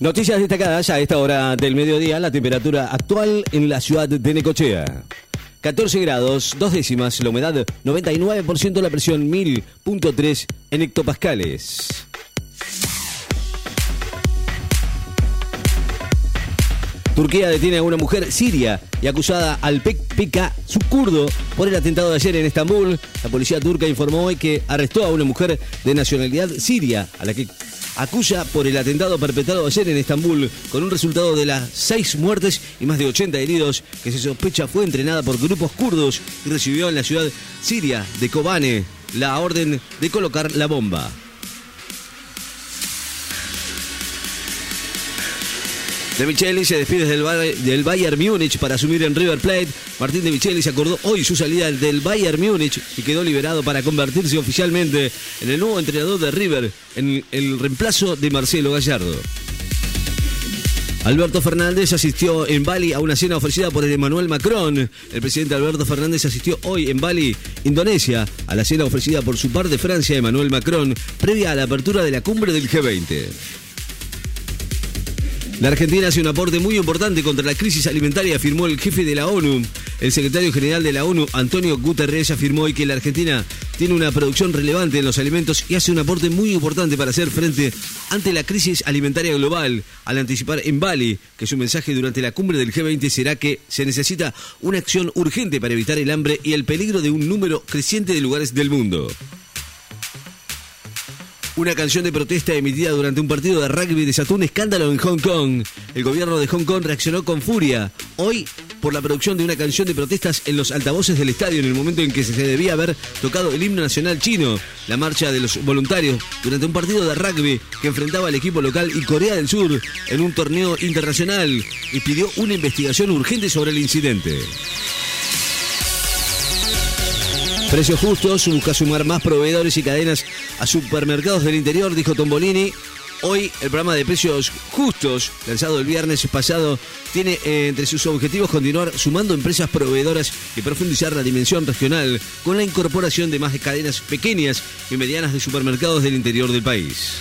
Noticias destacadas a esta hora del mediodía, la temperatura actual en la ciudad de Necochea. 14 grados, dos décimas, la humedad 99%, la presión 1000.3 en hectopascales. Turquía detiene a una mujer siria y acusada al PKK kurdo por el atentado de ayer en Estambul. La policía turca informó hoy que arrestó a una mujer de nacionalidad siria a la que acusa por el atentado perpetrado ayer en Estambul, con un resultado de las seis muertes y más de 80 heridos, que se sospecha fue entrenada por grupos kurdos y recibió en la ciudad siria de Kobane la orden de colocar la bomba. De Micheli se despide del, del Bayern Múnich para asumir en River Plate. Martín de Micheli se acordó hoy su salida del Bayern Múnich y quedó liberado para convertirse oficialmente en el nuevo entrenador de River, en el reemplazo de Marcelo Gallardo. Alberto Fernández asistió en Bali a una cena ofrecida por Emmanuel Macron. El presidente Alberto Fernández asistió hoy en Bali, Indonesia, a la cena ofrecida por su par de Francia, Emmanuel Macron, previa a la apertura de la cumbre del G20. La Argentina hace un aporte muy importante contra la crisis alimentaria, afirmó el jefe de la ONU. El secretario general de la ONU, Antonio Guterres, afirmó hoy que la Argentina tiene una producción relevante en los alimentos y hace un aporte muy importante para hacer frente ante la crisis alimentaria global, al anticipar en Bali que su mensaje durante la cumbre del G20 será que se necesita una acción urgente para evitar el hambre y el peligro de un número creciente de lugares del mundo. Una canción de protesta emitida durante un partido de rugby desató un escándalo en Hong Kong. El gobierno de Hong Kong reaccionó con furia hoy por la producción de una canción de protestas en los altavoces del estadio en el momento en que se debía haber tocado el himno nacional chino, la marcha de los voluntarios, durante un partido de rugby que enfrentaba al equipo local y Corea del Sur en un torneo internacional y pidió una investigación urgente sobre el incidente. Precios justos, busca sumar más proveedores y cadenas a supermercados del interior, dijo Tombolini. Hoy el programa de precios justos, lanzado el viernes pasado, tiene eh, entre sus objetivos continuar sumando empresas proveedoras y profundizar la dimensión regional con la incorporación de más cadenas pequeñas y medianas de supermercados del interior del país.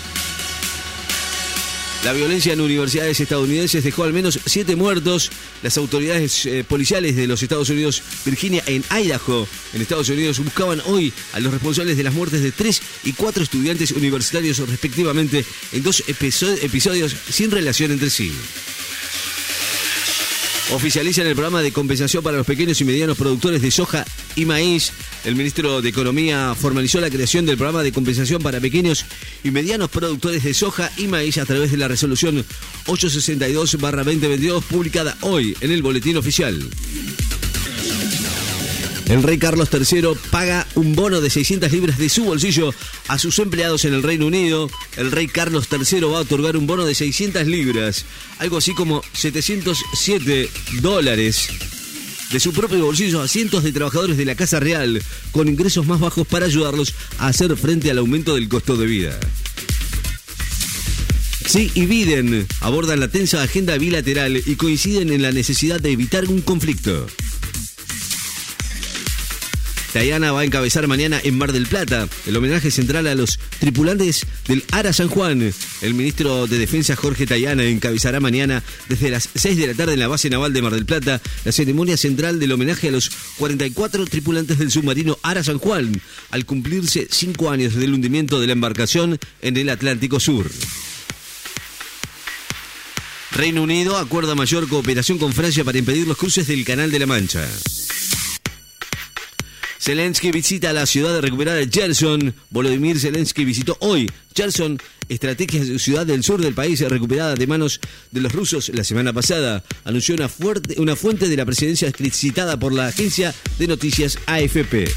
La violencia en universidades estadounidenses dejó al menos siete muertos. Las autoridades eh, policiales de los Estados Unidos, Virginia en Idaho, en Estados Unidos, buscaban hoy a los responsables de las muertes de tres y cuatro estudiantes universitarios respectivamente en dos episodios sin relación entre sí oficializan el programa de compensación para los pequeños y medianos productores de soja y maíz. El ministro de Economía formalizó la creación del programa de compensación para pequeños y medianos productores de soja y maíz a través de la resolución 862-2022 publicada hoy en el Boletín Oficial. El rey Carlos III paga un bono de 600 libras de su bolsillo a sus empleados en el Reino Unido. El rey Carlos III va a otorgar un bono de 600 libras, algo así como 707 dólares de su propio bolsillo a cientos de trabajadores de la Casa Real con ingresos más bajos para ayudarlos a hacer frente al aumento del costo de vida. Sí y Biden abordan la tensa agenda bilateral y coinciden en la necesidad de evitar un conflicto. Tayana va a encabezar mañana en Mar del Plata el homenaje central a los tripulantes del Ara San Juan. El ministro de Defensa Jorge Tayana encabezará mañana desde las 6 de la tarde en la base naval de Mar del Plata la ceremonia central del homenaje a los 44 tripulantes del submarino Ara San Juan al cumplirse cinco años del hundimiento de la embarcación en el Atlántico Sur. Reino Unido acuerda mayor cooperación con Francia para impedir los cruces del Canal de la Mancha. Zelensky visita la ciudad recuperada de Cherson. Volodymyr Zelensky visitó hoy Cherson, estrategia ciudad del sur del país recuperada de manos de los rusos la semana pasada. Anunció una, una fuente de la presidencia citada por la agencia de noticias AFP.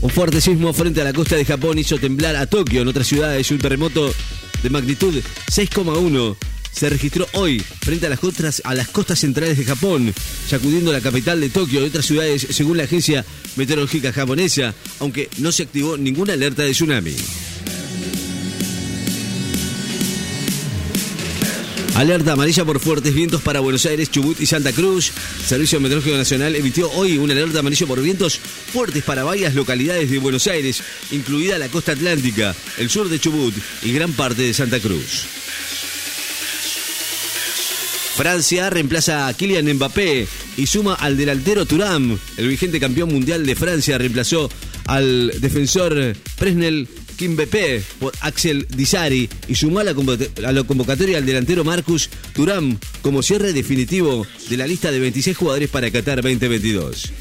Un fuerte sismo frente a la costa de Japón hizo temblar a Tokio. En otras ciudades, un terremoto de magnitud 6,1 se registró hoy frente a las, costas, a las costas centrales de Japón, sacudiendo la capital de Tokio y otras ciudades, según la agencia meteorológica japonesa, aunque no se activó ninguna alerta de tsunami. Alerta amarilla por fuertes vientos para Buenos Aires, Chubut y Santa Cruz. Servicio Meteorológico Nacional emitió hoy una alerta amarilla por vientos fuertes para varias localidades de Buenos Aires, incluida la costa atlántica, el sur de Chubut y gran parte de Santa Cruz. Francia reemplaza a Kylian Mbappé y suma al delantero Turam. El vigente campeón mundial de Francia reemplazó al defensor Presnel Kimpembe por Axel Disari y sumó a la, convocatoria al delantero Marcus Turam como cierre definitivo de la lista de 26 jugadores para Qatar 2022.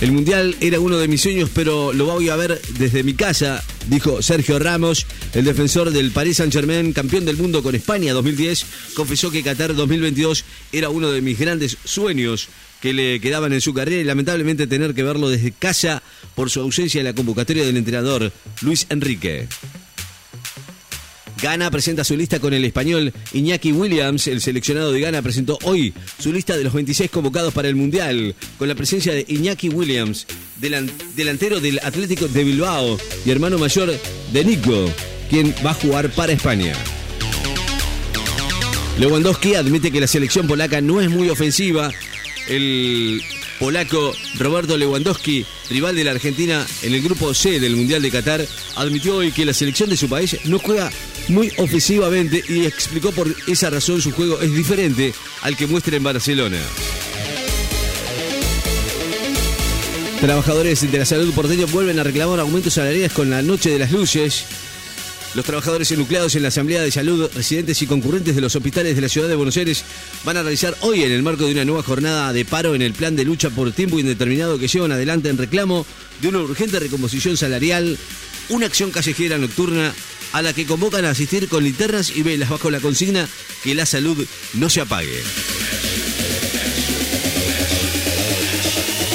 El Mundial era uno de mis sueños, pero lo voy a ver desde mi casa, dijo Sergio Ramos, el defensor del Paris Saint-Germain, campeón del mundo con España 2010, confesó que Qatar 2022 era uno de mis grandes sueños que le quedaban en su carrera y lamentablemente tener que verlo desde casa por su ausencia en la convocatoria del entrenador Luis Enrique. Ghana presenta su lista con el español Iñaki Williams. El seleccionado de Ghana presentó hoy su lista de los 26 convocados para el Mundial, con la presencia de Iñaki Williams, delantero del Atlético de Bilbao y hermano mayor de Nico, quien va a jugar para España. Lewandowski admite que la selección polaca no es muy ofensiva el polaco Roberto Lewandowski, rival de la Argentina en el grupo C del Mundial de Qatar, admitió hoy que la selección de su país no juega muy ofensivamente y explicó por esa razón su juego es diferente al que muestra en Barcelona. Trabajadores de la salud porteño vuelven a reclamar aumentos salariales con la noche de las luces. Los trabajadores enucleados en la Asamblea de Salud, residentes y concurrentes de los hospitales de la ciudad de Buenos Aires van a realizar hoy, en el marco de una nueva jornada de paro en el plan de lucha por tiempo indeterminado que llevan adelante en reclamo de una urgente recomposición salarial, una acción callejera nocturna a la que convocan a asistir con linternas y velas bajo la consigna que la salud no se apague.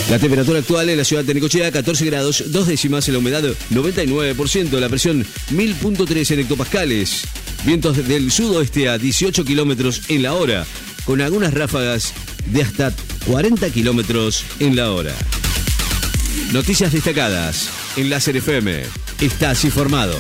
La temperatura actual en la ciudad de Necochea, 14 grados, dos décimas, en la humedad 99%, la presión 1000.3 en hectopascales, vientos del sudoeste a 18 kilómetros en la hora, con algunas ráfagas de hasta 40 kilómetros en la hora. Noticias destacadas en Láser FM. Estás informado.